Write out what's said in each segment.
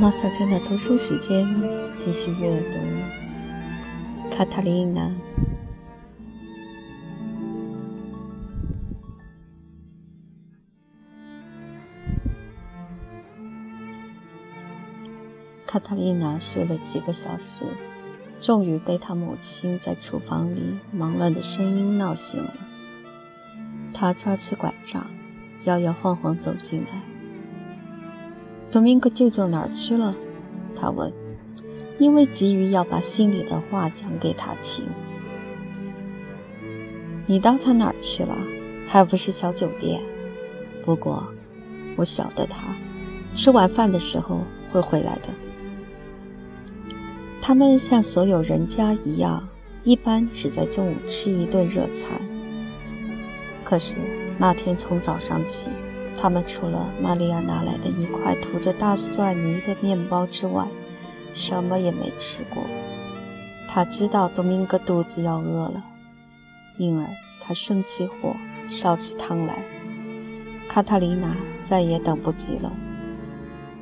马小圈的读书时间，继续阅读《卡塔琳娜》。卡塔琳娜睡了几个小时，终于被她母亲在厨房里忙乱的声音闹醒了。她抓起拐杖，摇摇晃晃走进来。多明戈舅舅哪儿去了？他问，因为急于要把心里的话讲给他听。你到他哪儿去了？还不是小酒店。不过，我晓得他吃晚饭的时候会回来的。他们像所有人家一样，一般只在中午吃一顿热餐。可是那天从早上起。他们除了玛利亚拿来的一块涂着大蒜泥的面包之外，什么也没吃过。他知道多明戈肚子要饿了，因而他生起火，烧起汤来。卡塔琳娜再也等不及了。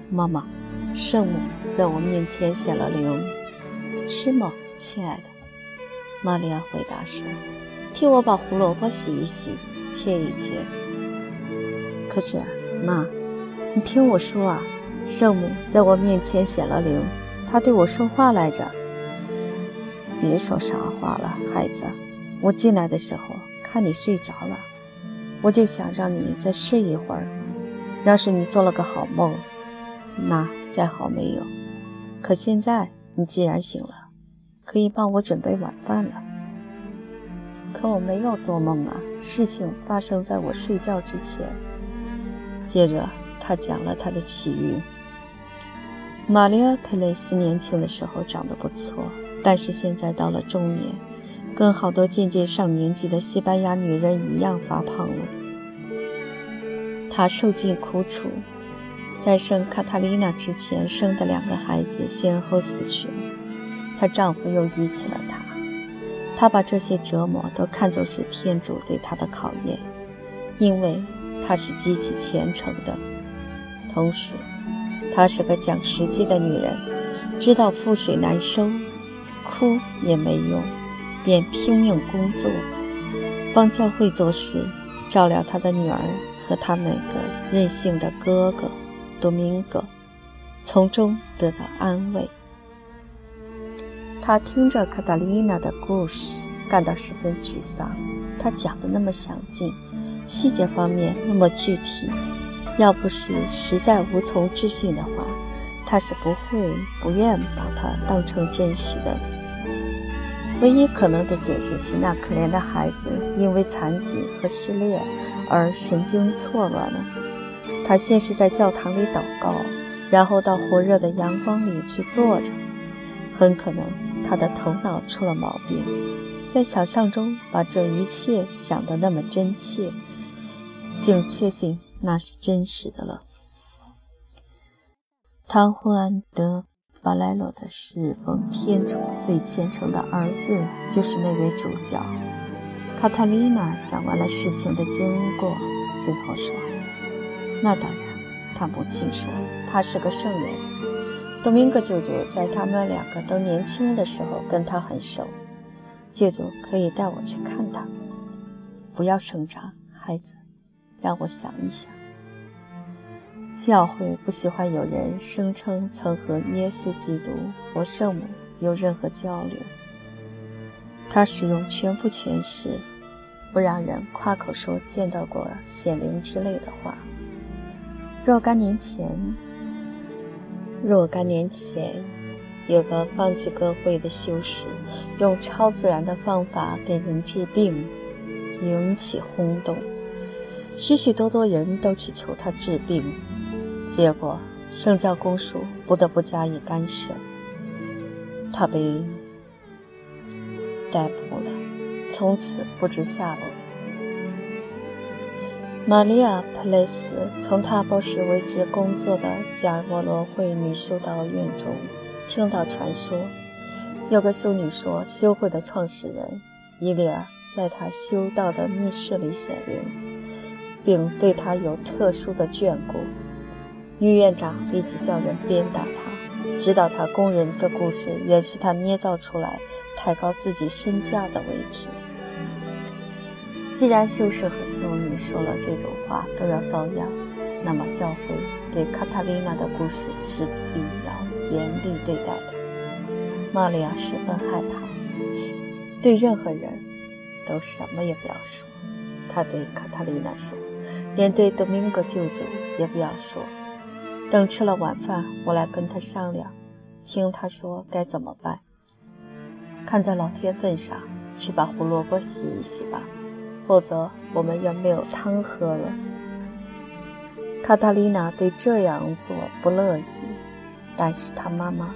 妈妈，圣母在我面前显了灵。是吗，亲爱的？玛利亚回答说：“替我把胡萝卜洗一洗，切一切。”可是，妈，你听我说啊，圣母在我面前显了灵，她对我说话来着。别说傻话了，孩子。我进来的时候看你睡着了，我就想让你再睡一会儿。要是你做了个好梦，那再好没有。可现在你既然醒了，可以帮我准备晚饭了。可我没有做梦啊，事情发生在我睡觉之前。接着，他讲了他的奇遇。玛丽亚·佩雷斯年轻的时候长得不错，但是现在到了中年，跟好多渐渐上年纪的西班牙女人一样发胖了。她受尽苦楚，在生卡塔琳娜之前生的两个孩子先后死去，她丈夫又遗弃了她。她把这些折磨都看作是天主对她的考验，因为。她是极其虔诚的，同时，她是个讲实际的女人，知道覆水难收，哭也没用，便拼命工作，帮教会做事，照料她的女儿和她那个任性的哥哥多明戈，从中得到安慰。他听着卡塔琳娜的故事，感到十分沮丧。她讲的那么详尽。细节方面那么具体，要不是实在无从置信的话，他是不会不愿把它当成真实的。唯一可能的解释是，那可怜的孩子因为残疾和失恋而神经错乱了。他先是在教堂里祷告，然后到火热的阳光里去坐着。很可能他的头脑出了毛病，在想象中把这一切想得那么真切。竟确信那是真实的了。唐胡安德巴莱罗的侍奉天主最虔诚的儿子就是那位主教。卡塔琳娜讲完了事情的经过，最后说：“那当然。”他母亲说：“他是个圣人。多明戈舅舅在他们两个都年轻的时候跟他很熟。舅舅可以带我去看他。不要挣扎，孩子。”让我想一想，教会不喜欢有人声称曾和耶稣基督或圣母有任何交流。他使用全副全释，不让人夸口说见到过显灵之类的话。若干年前，若干年前，有个方济各会的修士用超自然的方法给人治病，引起轰动。许许多多人都去求他治病，结果圣教公署不得不加以干涉，他被逮捕了，从此不知下落。玛利亚·普雷斯从他博士为之工作的加尔默罗会女修道院中听到传说，有个修女说，修会的创始人伊利尔在他修道的密室里显灵。并对他有特殊的眷顾，女院长立即叫人鞭打他。直到他供认这故事原是他捏造出来，抬高自己身价的为止。既然修士和修女说了这种话都要遭殃，那么教会对卡塔琳娜的故事是必要严厉对待的。玛利亚十分害怕，对任何人都什么也不要说。他对卡塔琳娜说，连对多明戈舅舅也不要说。等吃了晚饭，我来跟他商量，听他说该怎么办。看在老天份上，去把胡萝卜洗一洗吧，否则我们也没有汤喝了。卡塔琳娜对这样做不乐意，但是她妈妈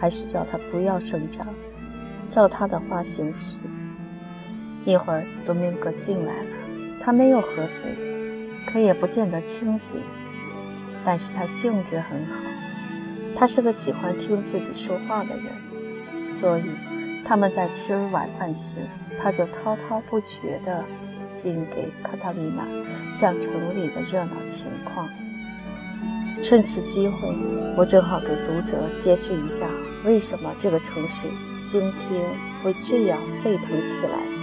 还是叫她不要声张，照她的话行事。一会儿，多明戈进来了，他没有喝醉，可也不见得清醒。但是他兴致很好，他是个喜欢听自己说话的人，所以他们在吃晚饭时，他就滔滔不绝地尽给卡塔琳娜讲城里的热闹情况。趁此机会，我正好给读者解释一下，为什么这个城市今天会这样沸腾起来。